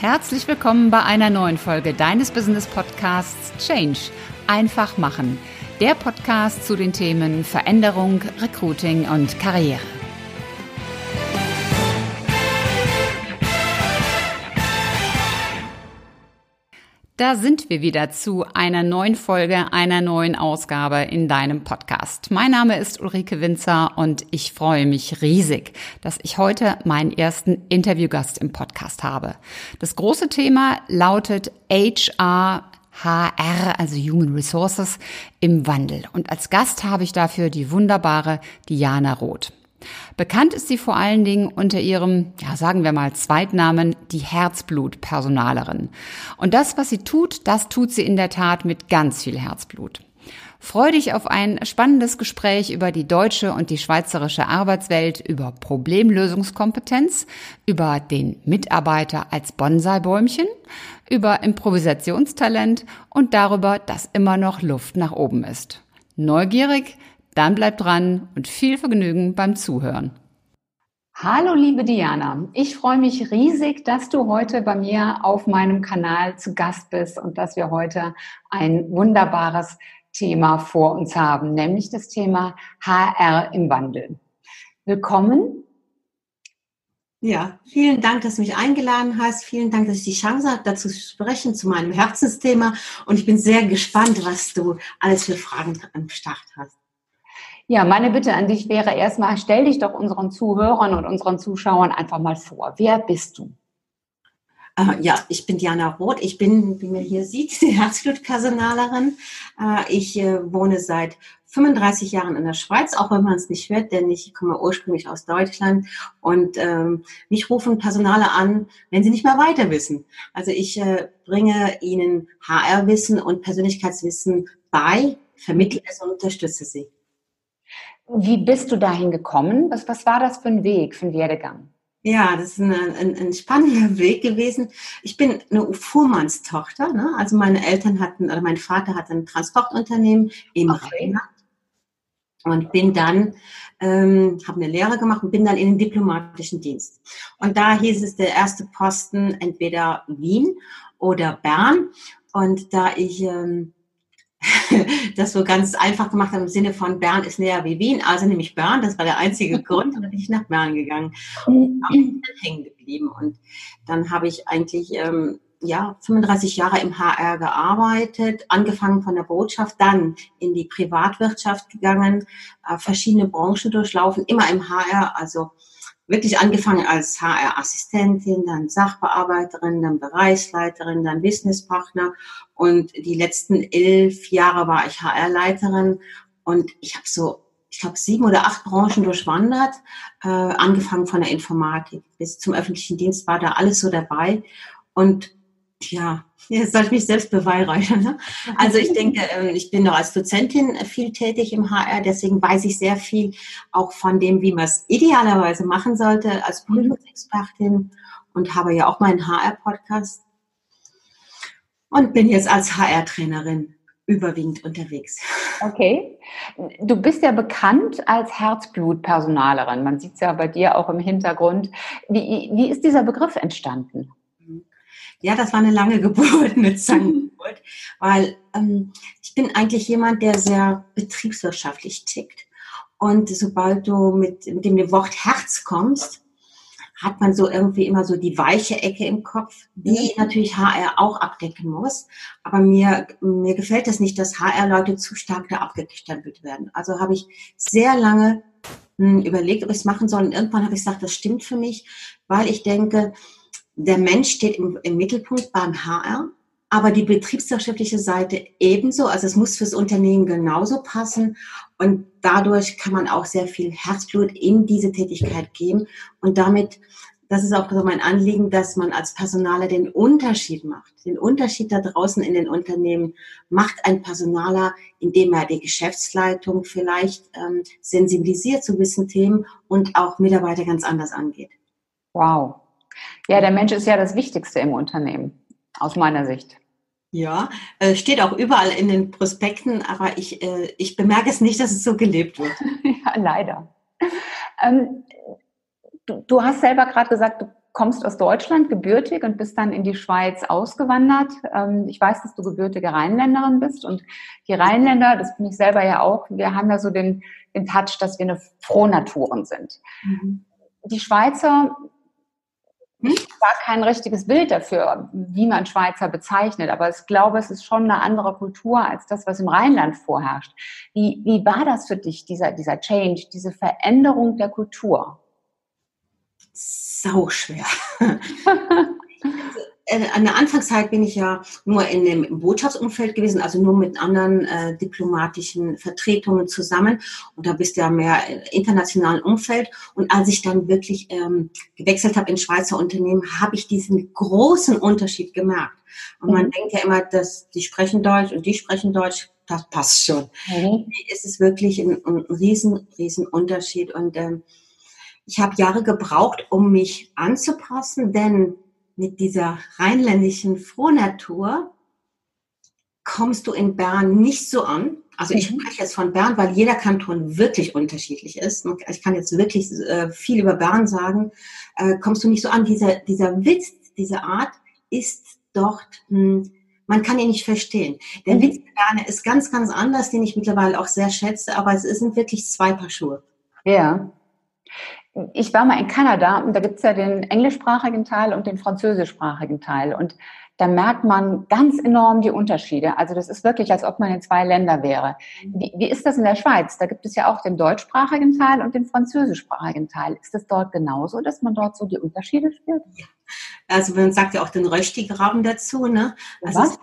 Herzlich willkommen bei einer neuen Folge deines Business Podcasts Change. Einfach machen. Der Podcast zu den Themen Veränderung, Recruiting und Karriere. Da sind wir wieder zu einer neuen Folge, einer neuen Ausgabe in deinem Podcast. Mein Name ist Ulrike Winzer und ich freue mich riesig, dass ich heute meinen ersten Interviewgast im Podcast habe. Das große Thema lautet HR HR, also Human Resources, im Wandel. Und als Gast habe ich dafür die wunderbare Diana Roth. Bekannt ist sie vor allen Dingen unter ihrem, ja, sagen wir mal, Zweitnamen, die Herzblut-Personalerin. Und das, was sie tut, das tut sie in der Tat mit ganz viel Herzblut. Freu dich auf ein spannendes Gespräch über die deutsche und die schweizerische Arbeitswelt, über Problemlösungskompetenz, über den Mitarbeiter als Bonsai-Bäumchen, über Improvisationstalent und darüber, dass immer noch Luft nach oben ist. Neugierig? Dann bleib dran und viel Vergnügen beim Zuhören. Hallo liebe Diana, ich freue mich riesig, dass du heute bei mir auf meinem Kanal zu Gast bist und dass wir heute ein wunderbares Thema vor uns haben, nämlich das Thema HR im Wandel. Willkommen. Ja, vielen Dank, dass du mich eingeladen hast. Vielen Dank, dass ich die Chance habe, dazu zu sprechen, zu meinem Herzensthema. Und ich bin sehr gespannt, was du alles für Fragen am Start hast. Ja, meine Bitte an dich wäre erstmal, stell dich doch unseren Zuhörern und unseren Zuschauern einfach mal vor. Wer bist du? Äh, ja, ich bin Diana Roth. Ich bin, wie man hier sieht, die Herzblutpersonalerin. Äh, ich äh, wohne seit 35 Jahren in der Schweiz, auch wenn man es nicht hört, denn ich komme ursprünglich aus Deutschland und ähm, mich rufen Personale an, wenn sie nicht mehr weiter wissen. Also ich bringe ihnen HR-Wissen und Persönlichkeitswissen bei, vermittle es und unterstütze sie. Wie bist du dahin gekommen? Was, was war das für ein Weg, für ein Werdegang? Ja, das ist ein, ein, ein spannender Weg gewesen. Ich bin eine Fuhrmannstochter. Ne? Also meine Eltern hatten, oder mein Vater hatte ein Transportunternehmen im okay. Rheinland und bin dann, ähm, habe eine Lehre gemacht und bin dann in den diplomatischen Dienst. Und da hieß es der erste Posten entweder Wien oder Bern. Und da ich ähm, das so ganz einfach gemacht habe im Sinne von Bern ist näher wie Wien, also nämlich Bern, das war der einzige Grund, und dann bin ich nach Bern gegangen. Und bin hängen geblieben. Und dann habe ich eigentlich ähm, ja 35 Jahre im HR gearbeitet, angefangen von der Botschaft, dann in die Privatwirtschaft gegangen, äh, verschiedene Branchen durchlaufen, immer im HR, also wirklich angefangen als HR-Assistentin, dann Sachbearbeiterin, dann Bereichsleiterin, dann Businesspartner. Und die letzten elf Jahre war ich HR-Leiterin und ich habe so, ich glaube, sieben oder acht Branchen durchwandert, äh, angefangen von der Informatik bis zum öffentlichen Dienst war da alles so dabei. Und ja, jetzt soll ich mich selbst beweihräuchern. Ne? Also ich denke, ähm, ich bin noch als Dozentin viel tätig im HR, deswegen weiß ich sehr viel auch von dem, wie man es idealerweise machen sollte als mhm. Prüfungsexpertin und habe ja auch meinen HR-Podcast und bin jetzt als HR-Trainerin überwiegend unterwegs. Okay. Du bist ja bekannt als Herzblutpersonalerin. Man sieht es ja bei dir auch im Hintergrund. Wie, wie ist dieser Begriff entstanden? Ja, das war eine lange Geburt, eine Zangengeburt, weil ähm, ich bin eigentlich jemand, der sehr betriebswirtschaftlich tickt. Und sobald du mit, mit dem Wort Herz kommst, hat man so irgendwie immer so die weiche Ecke im Kopf, die natürlich HR auch abdecken muss. Aber mir, mir gefällt es nicht, dass HR-Leute zu stark da abgestempelt werden. Also habe ich sehr lange hm, überlegt, ob ich es machen soll. Und irgendwann habe ich gesagt, das stimmt für mich, weil ich denke, der Mensch steht im, im Mittelpunkt beim HR, aber die betriebswirtschaftliche Seite ebenso. Also es muss fürs Unternehmen genauso passen und dadurch kann man auch sehr viel Herzblut in diese Tätigkeit geben und damit das ist auch mein Anliegen, dass man als Personaler den Unterschied macht. Den Unterschied da draußen in den Unternehmen macht ein Personaler, indem er die Geschäftsleitung vielleicht ähm, sensibilisiert zu gewissen Themen und auch Mitarbeiter ganz anders angeht. Wow, ja, der Mensch ist ja das Wichtigste im Unternehmen, aus meiner Sicht. Ja, äh, steht auch überall in den Prospekten, aber ich, äh, ich bemerke es nicht, dass es so gelebt wird. ja, leider. Ähm, du, du, hast selber gerade gesagt, du kommst aus Deutschland gebürtig und bist dann in die Schweiz ausgewandert. Ähm, ich weiß, dass du gebürtige Rheinländerin bist und die Rheinländer, das bin ich selber ja auch, wir haben ja so den, den Touch, dass wir eine Frohnaturen sind. Mhm. Die Schweizer hm? war kein richtiges Bild dafür, wie man Schweizer bezeichnet. Aber ich glaube, es ist schon eine andere Kultur als das, was im Rheinland vorherrscht. Wie, wie war das für dich, dieser, dieser Change, diese Veränderung der Kultur? sau schwer. Äh, an der Anfangszeit bin ich ja nur in dem Botschaftsumfeld gewesen, also nur mit anderen äh, diplomatischen Vertretungen zusammen. Und da bist du ja mehr internationalen Umfeld. Und als ich dann wirklich ähm, gewechselt habe in Schweizer Unternehmen, habe ich diesen großen Unterschied gemerkt. Und man mhm. denkt ja immer, dass die sprechen Deutsch und die sprechen Deutsch. Das passt schon. Mhm. Es ist wirklich ein, ein riesen, riesen Unterschied. Und ähm, ich habe Jahre gebraucht, um mich anzupassen, denn mit dieser rheinländischen Frohnatur kommst du in Bern nicht so an. Also ich mhm. spreche jetzt von Bern, weil jeder Kanton wirklich unterschiedlich ist. Ich kann jetzt wirklich äh, viel über Bern sagen. Äh, kommst du nicht so an. Dieser, dieser Witz, diese Art ist dort, hm, man kann ihn nicht verstehen. Der mhm. Witz in Bern ist ganz, ganz anders, den ich mittlerweile auch sehr schätze, aber es sind wirklich zwei Paar Schuhe. Ja ich war mal in Kanada und da gibt es ja den englischsprachigen Teil und den französischsprachigen Teil. Und da merkt man ganz enorm die Unterschiede. Also das ist wirklich, als ob man in zwei Länder wäre. Wie, wie ist das in der Schweiz? Da gibt es ja auch den deutschsprachigen Teil und den französischsprachigen Teil. Ist das dort genauso, dass man dort so die Unterschiede spürt? Also man sagt ja auch den Röstigraben dazu, ne? Also Was?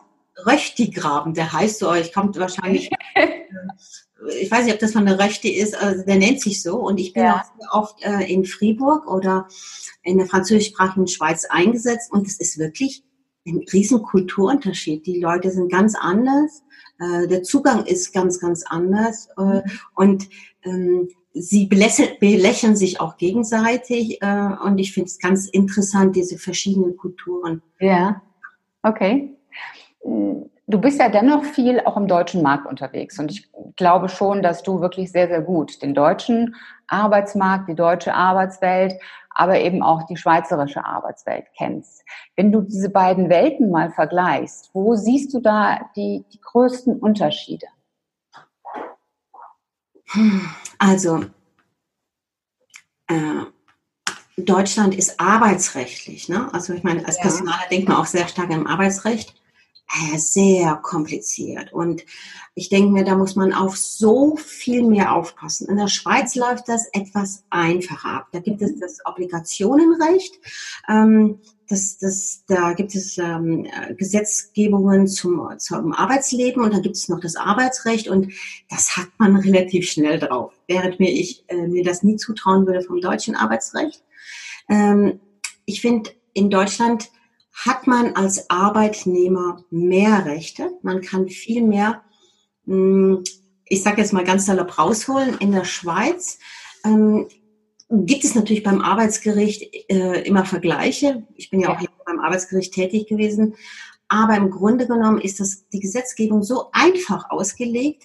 Röstigraben, der heißt so, ich kommt wahrscheinlich ich weiß nicht, ob das von der Rechte ist, also der nennt sich so. Und ich bin ja. auch oft äh, in Fribourg oder in der französischsprachigen Schweiz eingesetzt. Und es ist wirklich ein riesen Kulturunterschied. Die Leute sind ganz anders. Äh, der Zugang ist ganz, ganz anders. Äh, mhm. und ähm, sie belächeln, sich auch gegenseitig. Äh, und ich finde es ganz interessant, diese verschiedenen Kulturen. Ja, okay du bist ja dennoch viel auch im deutschen Markt unterwegs und ich glaube schon, dass du wirklich sehr, sehr gut den deutschen Arbeitsmarkt, die deutsche Arbeitswelt, aber eben auch die schweizerische Arbeitswelt kennst. Wenn du diese beiden Welten mal vergleichst, wo siehst du da die, die größten Unterschiede? Also, äh, Deutschland ist arbeitsrechtlich. Ne? Also ich meine, als ja. Personaler denkt man auch sehr stark im Arbeitsrecht sehr kompliziert. Und ich denke mir, da muss man auf so viel mehr aufpassen. In der Schweiz läuft das etwas einfacher ab. Da gibt es das Obligationenrecht. Ähm, das, das, da gibt es ähm, Gesetzgebungen zum, zum Arbeitsleben und dann gibt es noch das Arbeitsrecht und das hat man relativ schnell drauf. Während mir ich äh, mir das nie zutrauen würde vom deutschen Arbeitsrecht. Ähm, ich finde, in Deutschland hat man als Arbeitnehmer mehr Rechte. Man kann viel mehr, hm, ich sage jetzt mal ganz salopp rausholen. In der Schweiz ähm, gibt es natürlich beim Arbeitsgericht äh, immer Vergleiche. Ich bin ja auch beim Arbeitsgericht tätig gewesen. Aber im Grunde genommen ist das, die Gesetzgebung so einfach ausgelegt,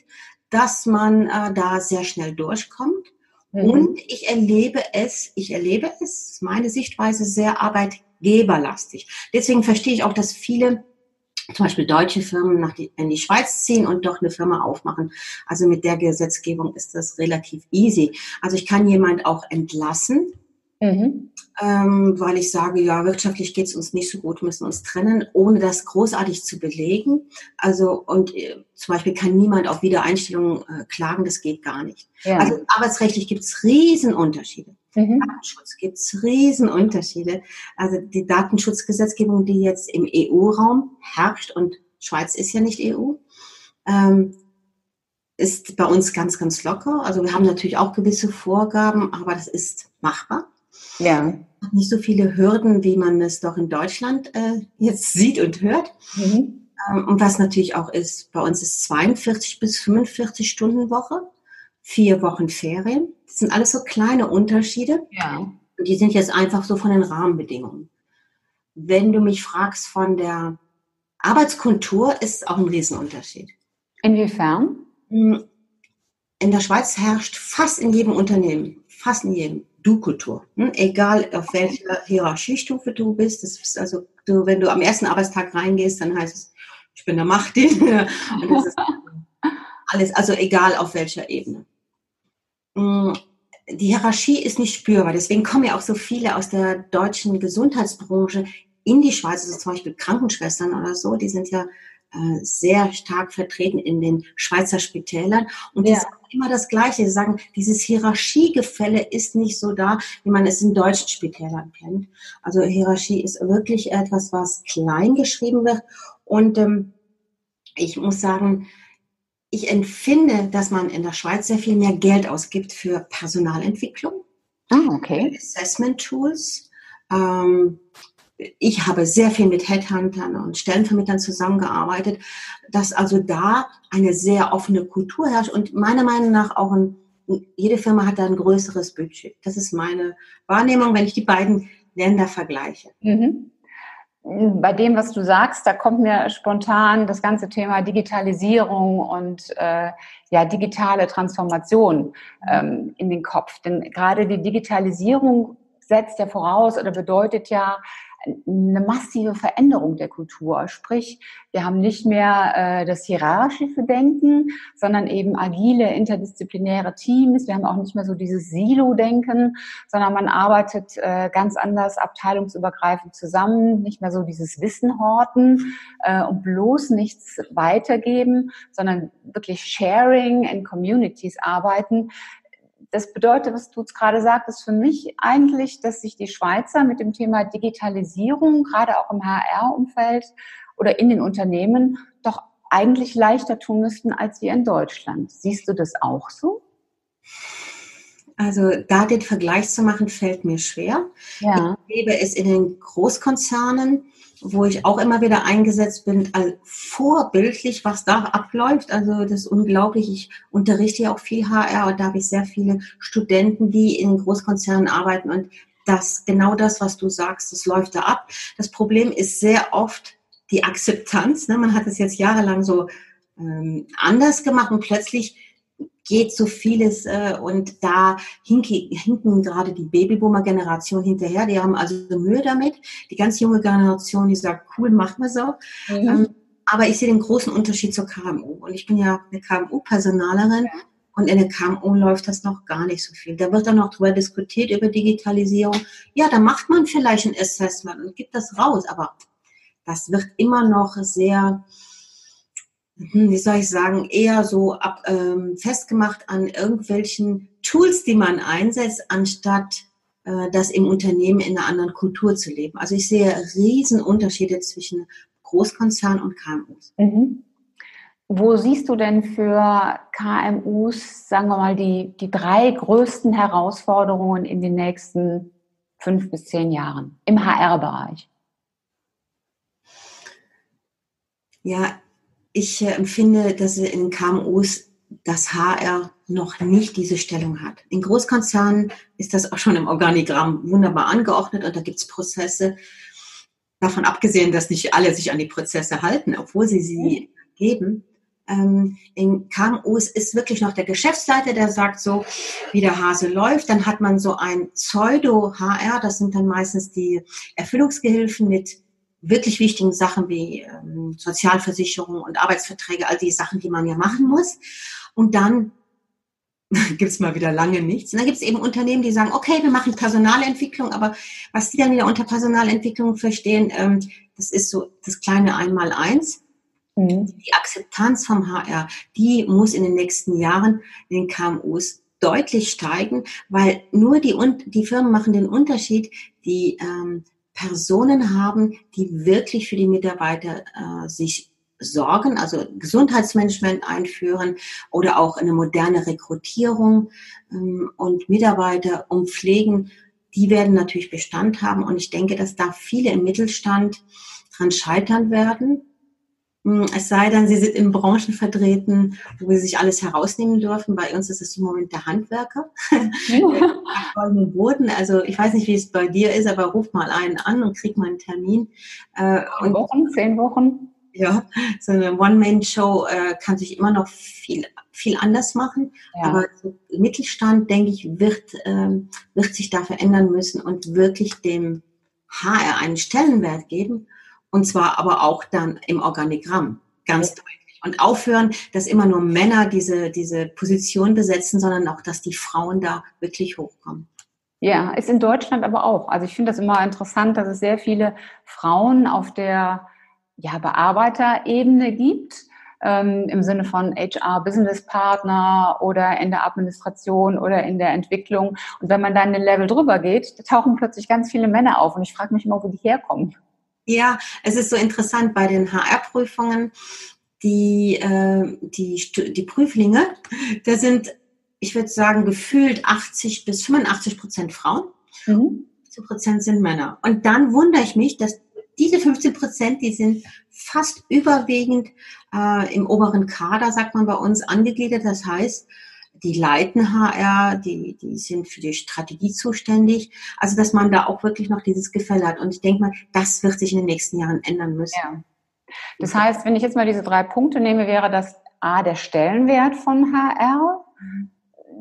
dass man äh, da sehr schnell durchkommt. Mhm. Und ich erlebe es, ich erlebe es, meine Sichtweise sehr Arbeit geberlastig. Deswegen verstehe ich auch, dass viele zum Beispiel deutsche Firmen nach die, in die Schweiz ziehen und doch eine Firma aufmachen. Also mit der Gesetzgebung ist das relativ easy. Also ich kann jemand auch entlassen, Mhm. Ähm, weil ich sage, ja, wirtschaftlich geht es uns nicht so gut, müssen uns trennen, ohne das großartig zu belegen. Also und äh, zum Beispiel kann niemand auf Wiedereinstellung äh, klagen, das geht gar nicht. Ja. Also arbeitsrechtlich gibt es Riesenunterschiede. Mhm. Datenschutz gibt es Riesenunterschiede. Also die Datenschutzgesetzgebung, die jetzt im EU-Raum herrscht und Schweiz ist ja nicht EU, ähm, ist bei uns ganz, ganz locker. Also wir haben natürlich auch gewisse Vorgaben, aber das ist machbar. Ja. Nicht so viele Hürden, wie man es doch in Deutschland äh, jetzt sieht und hört. Mhm. Ähm, und was natürlich auch ist, bei uns ist 42 bis 45 Stunden Woche, vier Wochen Ferien. Das sind alles so kleine Unterschiede. Ja. Und die sind jetzt einfach so von den Rahmenbedingungen. Wenn du mich fragst von der Arbeitskultur, ist auch ein Riesenunterschied. Inwiefern? Hm, in der Schweiz herrscht fast in jedem Unternehmen, fast in jedem, Du-Kultur. Hm? Egal auf welcher Hierarchiestufe du bist. Das ist also, du, wenn du am ersten Arbeitstag reingehst, dann heißt es, ich bin der Machtin. Und das ist alles, also egal auf welcher Ebene. Hm, die Hierarchie ist nicht spürbar. Deswegen kommen ja auch so viele aus der deutschen Gesundheitsbranche in die Schweiz, also zum Beispiel Krankenschwestern oder so, die sind ja äh, sehr stark vertreten in den Schweizer Spitälern. Und ja. die sagen immer das Gleiche. Sie sagen, dieses Hierarchiegefälle ist nicht so da, wie man es in deutschen Spitälern kennt. Also Hierarchie ist wirklich etwas, was klein geschrieben wird. Und ähm, ich muss sagen, ich empfinde, dass man in der Schweiz sehr viel mehr Geld ausgibt für Personalentwicklung, ah, okay. Assessment Tools. Ähm, ich habe sehr viel mit Headhuntern und Stellenvermittlern zusammengearbeitet, dass also da eine sehr offene Kultur herrscht und meiner Meinung nach auch ein, jede Firma hat da ein größeres Budget. Das ist meine Wahrnehmung, wenn ich die beiden Länder vergleiche. Mhm bei dem, was du sagst, da kommt mir spontan das ganze Thema Digitalisierung und äh, ja digitale Transformation ähm, in den Kopf. Denn gerade die Digitalisierung setzt ja voraus oder bedeutet ja eine massive Veränderung der Kultur. Sprich, wir haben nicht mehr äh, das hierarchische Denken, sondern eben agile, interdisziplinäre Teams. Wir haben auch nicht mehr so dieses Silo-Denken, sondern man arbeitet äh, ganz anders abteilungsübergreifend zusammen, nicht mehr so dieses Wissen horten äh, und bloß nichts weitergeben, sondern wirklich Sharing in Communities arbeiten das bedeutet, was du gerade sagtest, für mich eigentlich, dass sich die Schweizer mit dem Thema Digitalisierung, gerade auch im HR-Umfeld oder in den Unternehmen, doch eigentlich leichter tun müssten als wir in Deutschland. Siehst du das auch so? Also da den Vergleich zu machen, fällt mir schwer. Ja. Ich lebe es in den Großkonzernen wo ich auch immer wieder eingesetzt bin, also vorbildlich, was da abläuft. Also das ist unglaublich. Ich unterrichte ja auch viel HR und da habe ich sehr viele Studenten, die in Großkonzernen arbeiten und das, genau das, was du sagst, das läuft da ab. Das Problem ist sehr oft die Akzeptanz. Ne? Man hat es jetzt jahrelang so ähm, anders gemacht und plötzlich geht so vieles äh, und da hinke, hinken gerade die Babyboomer-Generation hinterher. Die haben also Mühe damit. Die ganz junge Generation, die sagt, cool, machen wir so. Mhm. Ähm, aber ich sehe den großen Unterschied zur KMU. Und ich bin ja eine KMU-Personalerin. Ja. Und in der KMU läuft das noch gar nicht so viel. Da wird dann noch drüber diskutiert, über Digitalisierung. Ja, da macht man vielleicht ein Assessment und gibt das raus. Aber das wird immer noch sehr wie soll ich sagen, eher so ab, ähm, festgemacht an irgendwelchen Tools, die man einsetzt, anstatt äh, das im Unternehmen in einer anderen Kultur zu leben. Also ich sehe riesen Unterschiede zwischen Großkonzernen und KMUs. Mhm. Wo siehst du denn für KMUs, sagen wir mal, die, die drei größten Herausforderungen in den nächsten fünf bis zehn Jahren im HR-Bereich? Ja, ich äh, empfinde, dass in KMUs das HR noch nicht diese Stellung hat. In Großkonzernen ist das auch schon im Organigramm wunderbar angeordnet und da gibt es Prozesse. Davon abgesehen, dass nicht alle sich an die Prozesse halten, obwohl sie sie geben. Ähm, in KMUs ist wirklich noch der Geschäftsleiter, der sagt so, wie der Hase läuft. Dann hat man so ein Pseudo-HR, das sind dann meistens die Erfüllungsgehilfen mit wirklich wichtigen Sachen wie ähm, Sozialversicherung und Arbeitsverträge, all die Sachen, die man ja machen muss. Und dann gibt es mal wieder lange nichts. Und dann gibt es eben Unternehmen, die sagen, okay, wir machen Personalentwicklung, aber was die dann wieder unter Personalentwicklung verstehen, ähm, das ist so das kleine Einmaleins. Mhm. Die Akzeptanz vom HR, die muss in den nächsten Jahren in den KMUs deutlich steigen, weil nur die, die Firmen machen den Unterschied, die ähm, Personen haben, die wirklich für die Mitarbeiter äh, sich sorgen, also Gesundheitsmanagement einführen oder auch eine moderne Rekrutierung ähm, und Mitarbeiter umpflegen, die werden natürlich Bestand haben. Und ich denke, dass da viele im Mittelstand dran scheitern werden, es sei denn, sie sind in Branchen vertreten, wo sie sich alles herausnehmen dürfen. Bei uns ist es im Moment der Handwerker. goldenen Boden. Also ich weiß nicht, wie es bei dir ist, aber ruf mal einen an und krieg mal einen Termin. Äh, zehn Wochen, zehn Wochen. Ja, so eine One-Man-Show äh, kann sich immer noch viel, viel anders machen. Ja. Aber Mittelstand, denke ich, wird, ähm, wird sich da verändern müssen und wirklich dem HR einen Stellenwert geben. Und zwar aber auch dann im Organigramm, ganz ja. deutlich. Und aufhören, dass immer nur Männer diese, diese Position besetzen, sondern auch, dass die Frauen da wirklich hochkommen. Ja, ist in Deutschland aber auch. Also ich finde das immer interessant, dass es sehr viele Frauen auf der ja, Bearbeiterebene gibt, ähm, im Sinne von HR Business Partner oder in der Administration oder in der Entwicklung. Und wenn man dann den Level drüber geht, da tauchen plötzlich ganz viele Männer auf und ich frage mich immer, wo die herkommen. Ja, es ist so interessant bei den HR-Prüfungen, die, äh, die, die Prüflinge, da sind, ich würde sagen, gefühlt 80 bis 85 Prozent Frauen. Mhm. 15 Prozent sind Männer. Und dann wundere ich mich, dass diese 15 Prozent, die sind fast überwiegend äh, im oberen Kader, sagt man bei uns, angegliedert. Das heißt, die leiten HR, die, die sind für die Strategie zuständig. Also, dass man da auch wirklich noch dieses Gefälle hat. Und ich denke mal, das wird sich in den nächsten Jahren ändern müssen. Ja. Das heißt, wenn ich jetzt mal diese drei Punkte nehme, wäre das A, der Stellenwert von HR. Mhm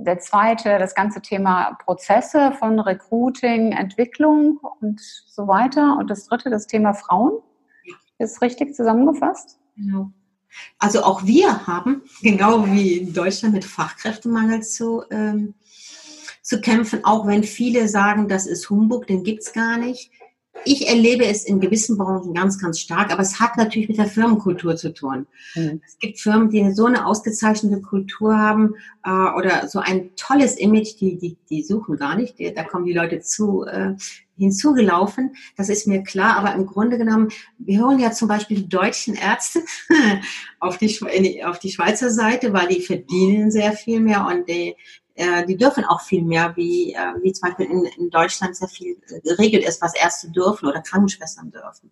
der zweite, das ganze Thema Prozesse von Recruiting, Entwicklung und so weiter. Und das dritte, das Thema Frauen. Ist richtig zusammengefasst? Genau. Also auch wir haben, genau wie in Deutschland, mit Fachkräftemangel zu, ähm, zu kämpfen, auch wenn viele sagen, das ist Humbug, den gibt es gar nicht ich erlebe es in gewissen Branchen ganz, ganz stark, aber es hat natürlich mit der Firmenkultur zu tun. Mhm. Es gibt Firmen, die so eine ausgezeichnete Kultur haben äh, oder so ein tolles Image, die, die, die suchen gar nicht, da kommen die Leute zu äh, hinzugelaufen. Das ist mir klar, aber im Grunde genommen, wir hören ja zum Beispiel die deutschen Ärzte auf die, auf die Schweizer Seite, weil die verdienen sehr viel mehr und die, äh, die dürfen auch viel mehr, wie, äh, wie zum Beispiel in, in Deutschland sehr viel geregelt ist, was Ärzte dürfen oder Krankenschwestern dürfen.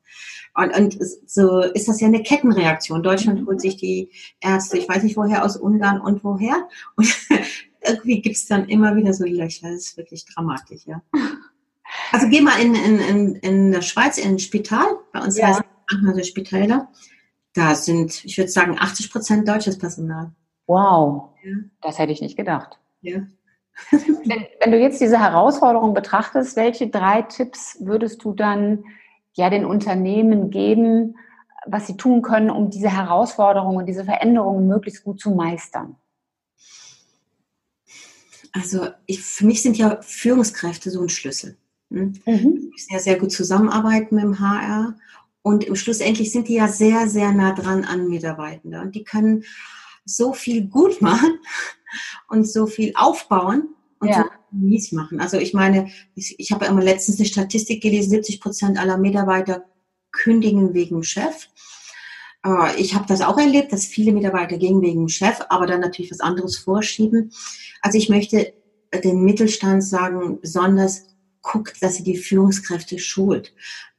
Und, und so ist das ja eine Kettenreaktion. Deutschland holt sich die Ärzte, ich weiß nicht woher, aus Ungarn und woher. Und irgendwie gibt's dann immer wieder so Löcher. Das ist wirklich dramatisch, ja. Also geh mal in, in, in, in der Schweiz in ein Spital. Bei uns ja. heißt manchmal so Spitäler. Da sind, ich würde sagen, 80 Prozent deutsches Personal. Wow, ja. das hätte ich nicht gedacht. Ja. wenn, wenn, du jetzt diese Herausforderung betrachtest, welche drei Tipps würdest du dann ja den Unternehmen geben, was sie tun können, um diese Herausforderungen und diese Veränderungen möglichst gut zu meistern? Also ich, für mich sind ja Führungskräfte so ein Schlüssel. Hm? Mhm. Wir müssen ja sehr gut zusammenarbeiten mit dem HR und im Schlussendlich sind die ja sehr, sehr nah dran an Mitarbeitende und die können so viel gut machen und so viel aufbauen und ja. so mies machen. Also ich meine, ich, ich habe immer letztens eine Statistik gelesen, 70 Prozent aller Mitarbeiter kündigen wegen Chef. Ich habe das auch erlebt, dass viele Mitarbeiter gehen wegen Chef, aber dann natürlich was anderes vorschieben. Also ich möchte den Mittelstand sagen, besonders guckt, dass sie die Führungskräfte schult.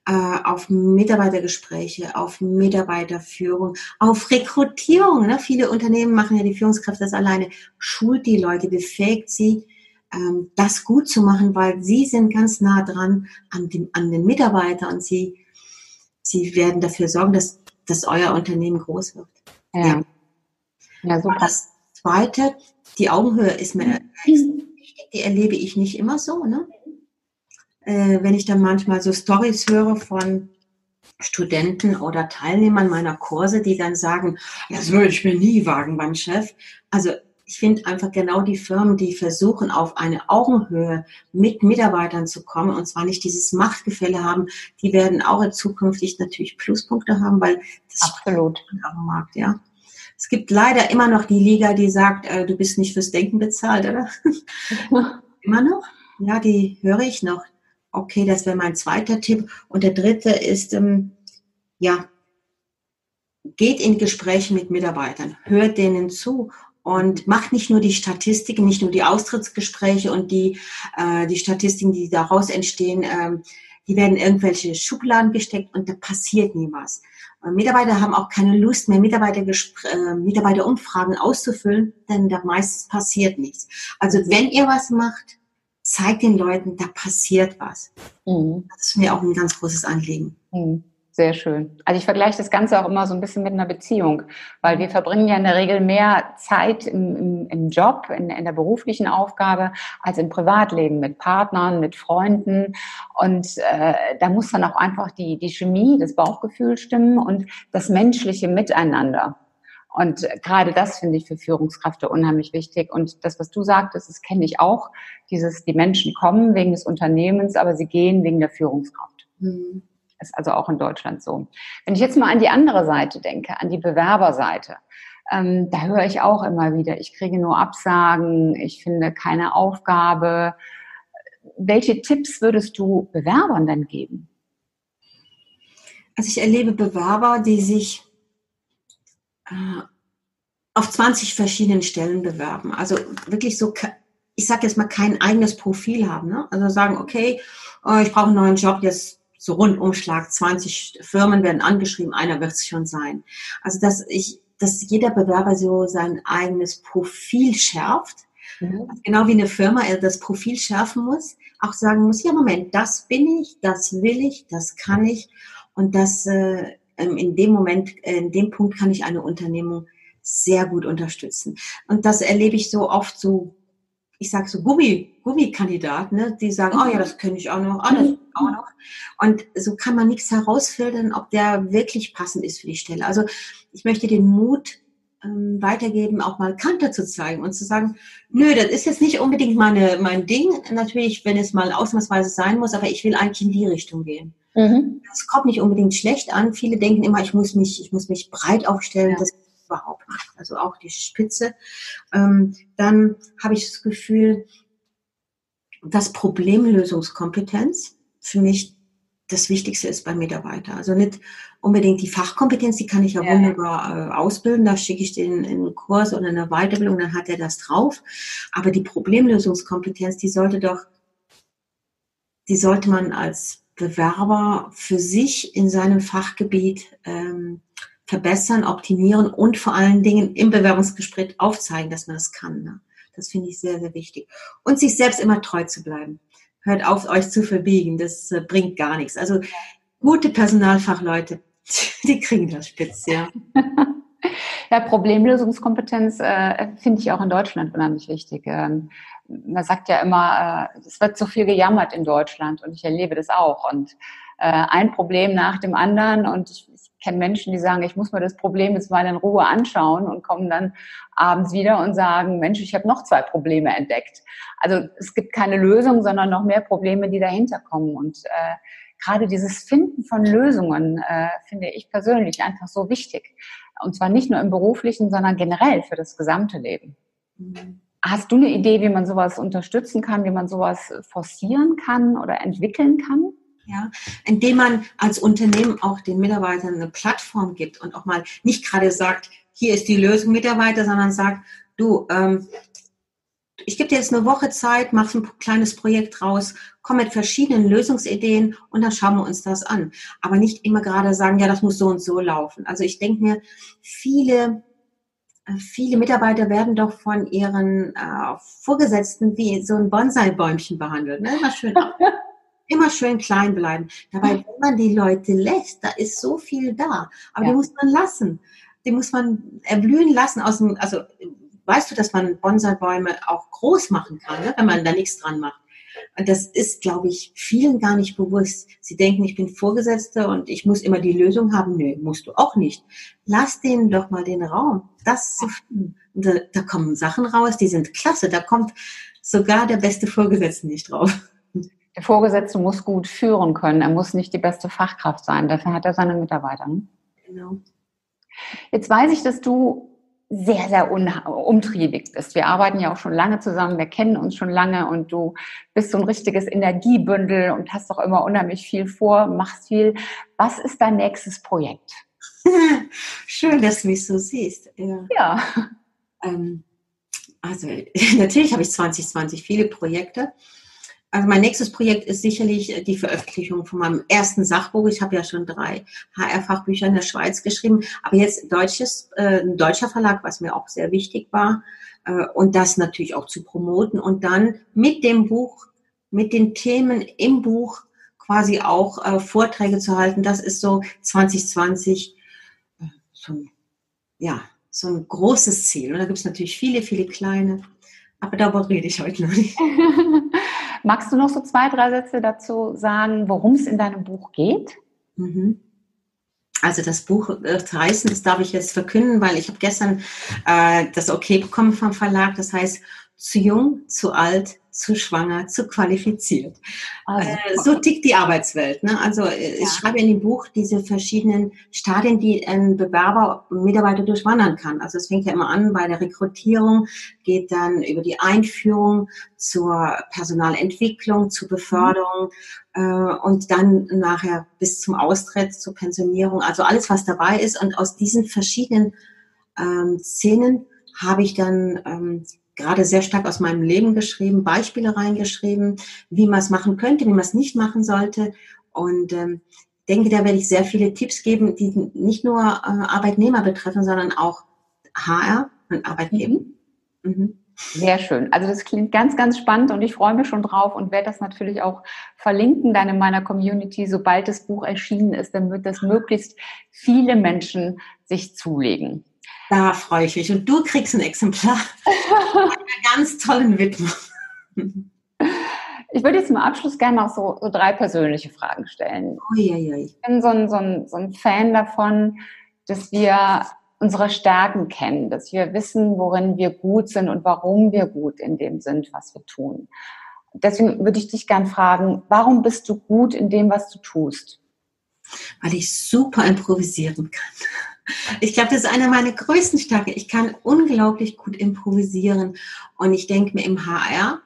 Äh, auf Mitarbeitergespräche, auf Mitarbeiterführung, auf Rekrutierung. Ne? Viele Unternehmen machen ja die Führungskräfte das alleine. Schult die Leute, befähigt sie, ähm, das gut zu machen, weil sie sind ganz nah dran an, dem, an den Mitarbeiter und sie, sie werden dafür sorgen, dass, dass euer Unternehmen groß wird. Ja. ja. ja super. Das Zweite, die Augenhöhe ist mir mhm. wichtig, die erlebe ich nicht immer so. Ne? Äh, wenn ich dann manchmal so Stories höre von Studenten oder Teilnehmern meiner Kurse, die dann sagen, das würde ich mir nie wagen beim Chef. Also ich finde einfach genau die Firmen, die versuchen, auf eine Augenhöhe mit Mitarbeitern zu kommen und zwar nicht dieses Machtgefälle haben, die werden auch in zukünftig natürlich Pluspunkte haben, weil das Absolut. am Markt, ja. Es gibt leider immer noch die Liga, die sagt, äh, du bist nicht fürs Denken bezahlt, oder? immer noch? Ja, die höre ich noch. Okay, das wäre mein zweiter Tipp. Und der dritte ist, ähm, ja, geht in Gespräche mit Mitarbeitern, hört denen zu und macht nicht nur die Statistiken, nicht nur die Austrittsgespräche und die, äh, die Statistiken, die daraus entstehen, ähm, die werden irgendwelche Schubladen gesteckt und da passiert nie was. Und Mitarbeiter haben auch keine Lust mehr, äh, Mitarbeiterumfragen auszufüllen, denn da meistens passiert nichts. Also wenn ihr was macht, zeigt den Leuten, da passiert was. Mhm. Das ist mir auch ein ganz großes Anliegen. Mhm. Sehr schön. Also ich vergleiche das Ganze auch immer so ein bisschen mit einer Beziehung, weil wir verbringen ja in der Regel mehr Zeit im, im, im Job, in, in, der beruflichen Aufgabe, als im Privatleben mit Partnern, mit Freunden. Und äh, da muss dann auch einfach die, die Chemie, das Bauchgefühl stimmen und das menschliche Miteinander. Und gerade das finde ich für Führungskräfte unheimlich wichtig. Und das, was du sagtest, das kenne ich auch. Dieses, die Menschen kommen wegen des Unternehmens, aber sie gehen wegen der Führungskraft. Mhm. Ist also auch in Deutschland so. Wenn ich jetzt mal an die andere Seite denke, an die Bewerberseite, ähm, da höre ich auch immer wieder, ich kriege nur Absagen, ich finde keine Aufgabe. Welche Tipps würdest du Bewerbern denn geben? Also ich erlebe Bewerber, die sich auf 20 verschiedenen Stellen bewerben. Also wirklich so, ich sage jetzt mal, kein eigenes Profil haben. Ne? Also sagen, okay, äh, ich brauche einen neuen Job, jetzt so Rundumschlag, 20 Firmen werden angeschrieben, einer wird es schon sein. Also dass ich, dass jeder Bewerber so sein eigenes Profil schärft, mhm. genau wie eine Firma er das Profil schärfen muss, auch sagen muss, ja Moment, das bin ich, das will ich, das kann ich und das äh, in dem Moment, in dem Punkt kann ich eine Unternehmung sehr gut unterstützen. Und das erlebe ich so oft so ich sage so Gummi, Gummikandidaten, ne? die sagen, oh ja, mhm. das könnte ich auch noch, oh, das auch noch. Und so kann man nichts herausfiltern, ob der wirklich passend ist für die Stelle. Also ich möchte den Mut ähm, weitergeben, auch mal Kante zu zeigen und zu sagen, nö, das ist jetzt nicht unbedingt meine, mein Ding. Natürlich, wenn es mal ausnahmsweise sein muss, aber ich will eigentlich in die Richtung gehen. Mhm. Das kommt nicht unbedingt schlecht an. Viele denken immer, ich muss mich, ich muss mich breit aufstellen. Ja. Das überhaupt nicht. Also auch die Spitze. Ähm, dann habe ich das Gefühl, dass Problemlösungskompetenz für mich das Wichtigste ist beim Mitarbeiter. Also nicht unbedingt die Fachkompetenz, die kann ich ja, ja. wunderbar äh, ausbilden. Da schicke ich den in einen Kurs oder eine Weiterbildung, dann hat er das drauf. Aber die Problemlösungskompetenz, die sollte doch, die sollte man als Bewerber für sich in seinem Fachgebiet ähm, verbessern, optimieren und vor allen Dingen im Bewerbungsgespräch aufzeigen, dass man das kann. Ne? Das finde ich sehr, sehr wichtig. Und sich selbst immer treu zu bleiben. Hört auf, euch zu verbiegen. Das äh, bringt gar nichts. Also gute Personalfachleute, die kriegen das spitz, ja. Ja, Problemlösungskompetenz äh, finde ich auch in Deutschland unheimlich wichtig. Ähm, man sagt ja immer, äh, es wird so viel gejammert in Deutschland und ich erlebe das auch. Und äh, ein Problem nach dem anderen und ich, ich kenne Menschen, die sagen, ich muss mir das Problem jetzt mal in Ruhe anschauen und kommen dann abends wieder und sagen, Mensch, ich habe noch zwei Probleme entdeckt. Also es gibt keine Lösung, sondern noch mehr Probleme, die dahinter kommen. Und äh, gerade dieses Finden von Lösungen äh, finde ich persönlich einfach so wichtig. Und zwar nicht nur im beruflichen, sondern generell für das gesamte Leben. Mhm. Hast du eine Idee, wie man sowas unterstützen kann, wie man sowas forcieren kann oder entwickeln kann? Ja, indem man als Unternehmen auch den Mitarbeitern eine Plattform gibt und auch mal nicht gerade sagt, hier ist die Lösung Mitarbeiter, sondern sagt, du, ähm, ich gebe dir jetzt eine Woche Zeit, mach ein kleines Projekt raus, komm mit verschiedenen Lösungsideen und dann schauen wir uns das an. Aber nicht immer gerade sagen, ja, das muss so und so laufen. Also ich denke mir, viele äh, viele Mitarbeiter werden doch von ihren äh, Vorgesetzten wie so ein Bonsai-Bäumchen behandelt. Ne? Immer schön immer schön klein bleiben. Dabei, wenn man die Leute lässt, da ist so viel da. Aber ja. die muss man lassen. Die muss man erblühen lassen aus dem, also weißt du, dass man Bonsai-Bäume auch groß machen kann, ne, wenn man da nichts dran macht. Und das ist, glaube ich, vielen gar nicht bewusst. Sie denken, ich bin Vorgesetzte und ich muss immer die Lösung haben. Nö, musst du auch nicht. Lass denen doch mal den Raum, das zu finden. Und da, da kommen Sachen raus, die sind klasse. Da kommt sogar der beste Vorgesetzte nicht drauf. Der Vorgesetzte muss gut führen können. Er muss nicht die beste Fachkraft sein. Dafür hat er seine Mitarbeiter. Ne? Genau. Jetzt weiß ich, dass du sehr, sehr umtriebig bist. Wir arbeiten ja auch schon lange zusammen, wir kennen uns schon lange und du bist so ein richtiges Energiebündel und hast doch immer unheimlich viel vor, machst viel. Was ist dein nächstes Projekt? Schön, dass du mich so siehst. Ja. ja. Ähm, also natürlich habe ich 2020 viele Projekte. Also mein nächstes Projekt ist sicherlich äh, die Veröffentlichung von meinem ersten Sachbuch. Ich habe ja schon drei HR-Fachbücher in der Schweiz geschrieben, aber jetzt deutsches, äh, ein deutscher Verlag, was mir auch sehr wichtig war, äh, und das natürlich auch zu promoten und dann mit dem Buch, mit den Themen im Buch quasi auch äh, Vorträge zu halten. Das ist so 2020 äh, so, ja, so ein großes Ziel. Und da gibt es natürlich viele, viele kleine. Aber darüber rede ich heute noch nicht. Magst du noch so zwei, drei Sätze dazu sagen, worum es in deinem Buch geht? Mhm. Also das Buch äh, heißen, das darf ich jetzt verkünden, weil ich habe gestern äh, das Okay bekommen vom Verlag. Das heißt, zu jung, zu alt, zu schwanger, zu qualifiziert. Also, äh, so tickt die Arbeitswelt. Ne? Also äh, ja. ich schreibe in dem Buch diese verschiedenen Stadien, die ein Bewerber, Mitarbeiter durchwandern kann. Also es fängt ja immer an bei der Rekrutierung, geht dann über die Einführung zur Personalentwicklung, zur Beförderung mhm. äh, und dann nachher bis zum Austritt, zur Pensionierung. Also alles, was dabei ist. Und aus diesen verschiedenen ähm, Szenen habe ich dann ähm, gerade sehr stark aus meinem Leben geschrieben, Beispiele reingeschrieben, wie man es machen könnte, wie man es nicht machen sollte. Und ähm, denke, da werde ich sehr viele Tipps geben, die nicht nur äh, Arbeitnehmer betreffen, sondern auch HR und Arbeitgeber. Mhm. Mhm. Sehr schön. Also das klingt ganz, ganz spannend und ich freue mich schon drauf und werde das natürlich auch verlinken dann in meiner Community. Sobald das Buch erschienen ist, dann wird das möglichst viele Menschen sich zulegen. Da freue ich mich. Und du kriegst ein Exemplar einer ganz tollen Widmung. Ich würde jetzt zum Abschluss gerne noch so, so drei persönliche Fragen stellen. Uiuiui. Ich bin so ein, so, ein, so ein Fan davon, dass wir unsere Stärken kennen, dass wir wissen, worin wir gut sind und warum wir gut in dem sind, was wir tun. Deswegen würde ich dich gerne fragen, warum bist du gut in dem, was du tust? Weil ich super improvisieren kann. Ich glaube, das ist einer meiner größten Stärken. Ich kann unglaublich gut improvisieren. Und ich denke mir im HR,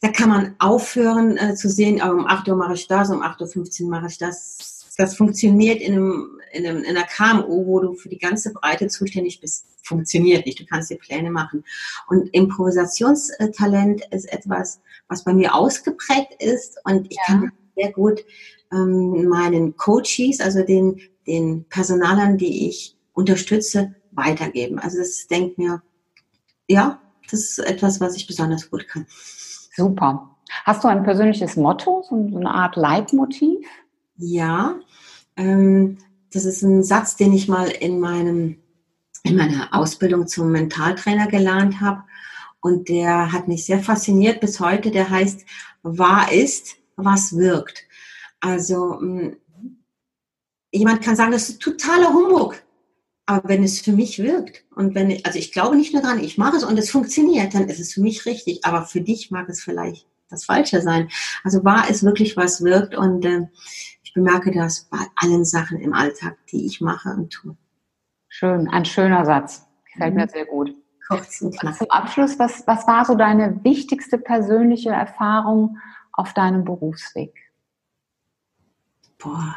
da kann man aufhören äh, zu sehen, oh, um 8 Uhr mache ich das, um 8.15 Uhr mache ich das. Das funktioniert in, einem, in, einem, in einer KMU, wo du für die ganze Breite zuständig bist. Funktioniert nicht. Du kannst dir Pläne machen. Und Improvisationstalent ist etwas, was bei mir ausgeprägt ist. Und ich ja. kann sehr gut ähm, meinen Coaches, also den den Personalern, die ich unterstütze, weitergeben. Also das denkt mir, ja, das ist etwas, was ich besonders gut kann. Super. Hast du ein persönliches Motto, so eine Art Leitmotiv? Ja, ähm, das ist ein Satz, den ich mal in meinem in meiner Ausbildung zum Mentaltrainer gelernt habe und der hat mich sehr fasziniert bis heute. Der heißt: Wahr ist, was wirkt. Also jemand kann sagen, das ist totaler Humbug. Aber wenn es für mich wirkt und wenn, also ich glaube nicht nur dran, ich mache es und es funktioniert, dann ist es für mich richtig. Aber für dich mag es vielleicht das Falsche sein. Also war es wirklich, was wirkt und äh, ich bemerke das bei allen Sachen im Alltag, die ich mache und tue. Schön, ein schöner Satz. Gefällt mhm. mir sehr gut. Kurz und knapp. Zum Abschluss, was, was war so deine wichtigste persönliche Erfahrung auf deinem Berufsweg? Boah,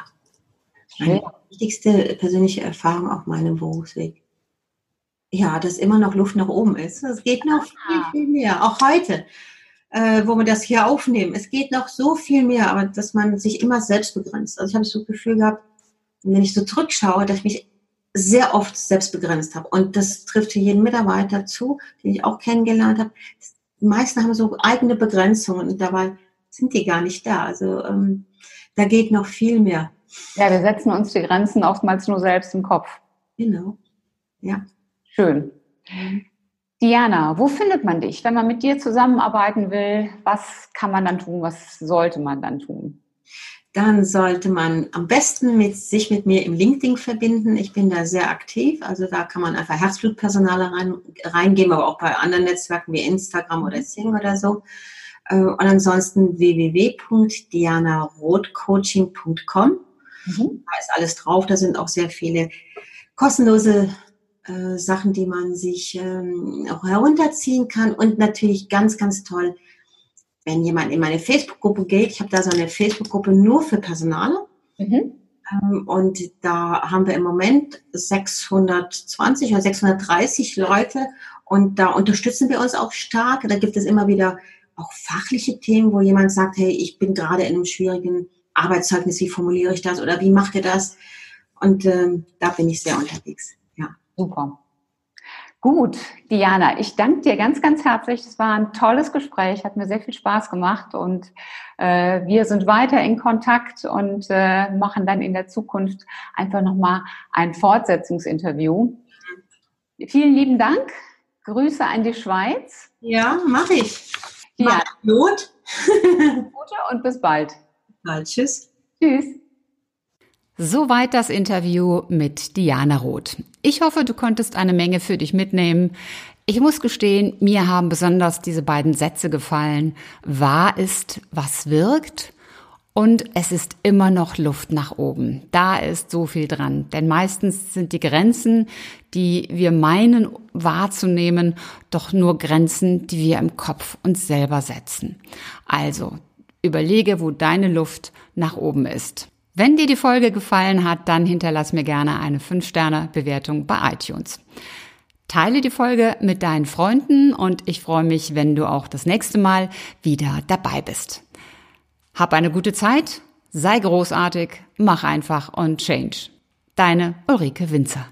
meine wichtigste persönliche Erfahrung auf meinem Berufsweg. Ja, dass immer noch Luft nach oben ist. Es geht noch viel, viel mehr. Auch heute, äh, wo wir das hier aufnehmen. Es geht noch so viel mehr, aber dass man sich immer selbst begrenzt. Also ich habe so das Gefühl gehabt, wenn ich so zurückschaue, dass ich mich sehr oft selbst begrenzt habe. Und das trifft für jeden Mitarbeiter zu, den ich auch kennengelernt habe. Die meisten haben so eigene Begrenzungen und dabei sind die gar nicht da. Also ähm, da geht noch viel mehr. Ja, wir setzen uns die Grenzen oftmals nur selbst im Kopf. Genau. Ja. Schön. Diana, wo findet man dich? Wenn man mit dir zusammenarbeiten will, was kann man dann tun? Was sollte man dann tun? Dann sollte man am besten mit, sich mit mir im LinkedIn verbinden. Ich bin da sehr aktiv. Also da kann man einfach Herzblutpersonale rein, reingeben, aber auch bei anderen Netzwerken wie Instagram oder Sing oder so. Äh, und ansonsten www.dianarothcoaching.com. Mhm. Da ist alles drauf. Da sind auch sehr viele kostenlose äh, Sachen, die man sich ähm, auch herunterziehen kann. Und natürlich ganz, ganz toll, wenn jemand in meine Facebook-Gruppe geht. Ich habe da so eine Facebook-Gruppe nur für Personale. Mhm. Ähm, und da haben wir im Moment 620 oder 630 Leute. Und da unterstützen wir uns auch stark. Da gibt es immer wieder auch fachliche Themen, wo jemand sagt, hey, ich bin gerade in einem schwierigen Arbeitszeugnis, wie formuliere ich das oder wie macht ihr das? Und ähm, da bin ich sehr unterwegs. Ja. Super. Gut, Diana, ich danke dir ganz, ganz herzlich. Es war ein tolles Gespräch, hat mir sehr viel Spaß gemacht und äh, wir sind weiter in Kontakt und äh, machen dann in der Zukunft einfach nochmal ein Fortsetzungsinterview. Vielen lieben Dank. Grüße an die Schweiz. Ja, mache ich. Ja. Mach Not. Gute und bis bald. Bald. Tschüss. Tschüss. Soweit das Interview mit Diana Roth. Ich hoffe, du konntest eine Menge für dich mitnehmen. Ich muss gestehen, mir haben besonders diese beiden Sätze gefallen. Wahr ist, was wirkt und es ist immer noch Luft nach oben. Da ist so viel dran. Denn meistens sind die Grenzen, die wir meinen wahrzunehmen, doch nur Grenzen, die wir im Kopf uns selber setzen. Also, überlege, wo deine Luft nach oben ist. Wenn dir die Folge gefallen hat, dann hinterlass mir gerne eine 5-Sterne-Bewertung bei iTunes. Teile die Folge mit deinen Freunden und ich freue mich, wenn du auch das nächste Mal wieder dabei bist. Hab eine gute Zeit, sei großartig, mach einfach und change. Deine Ulrike Winzer.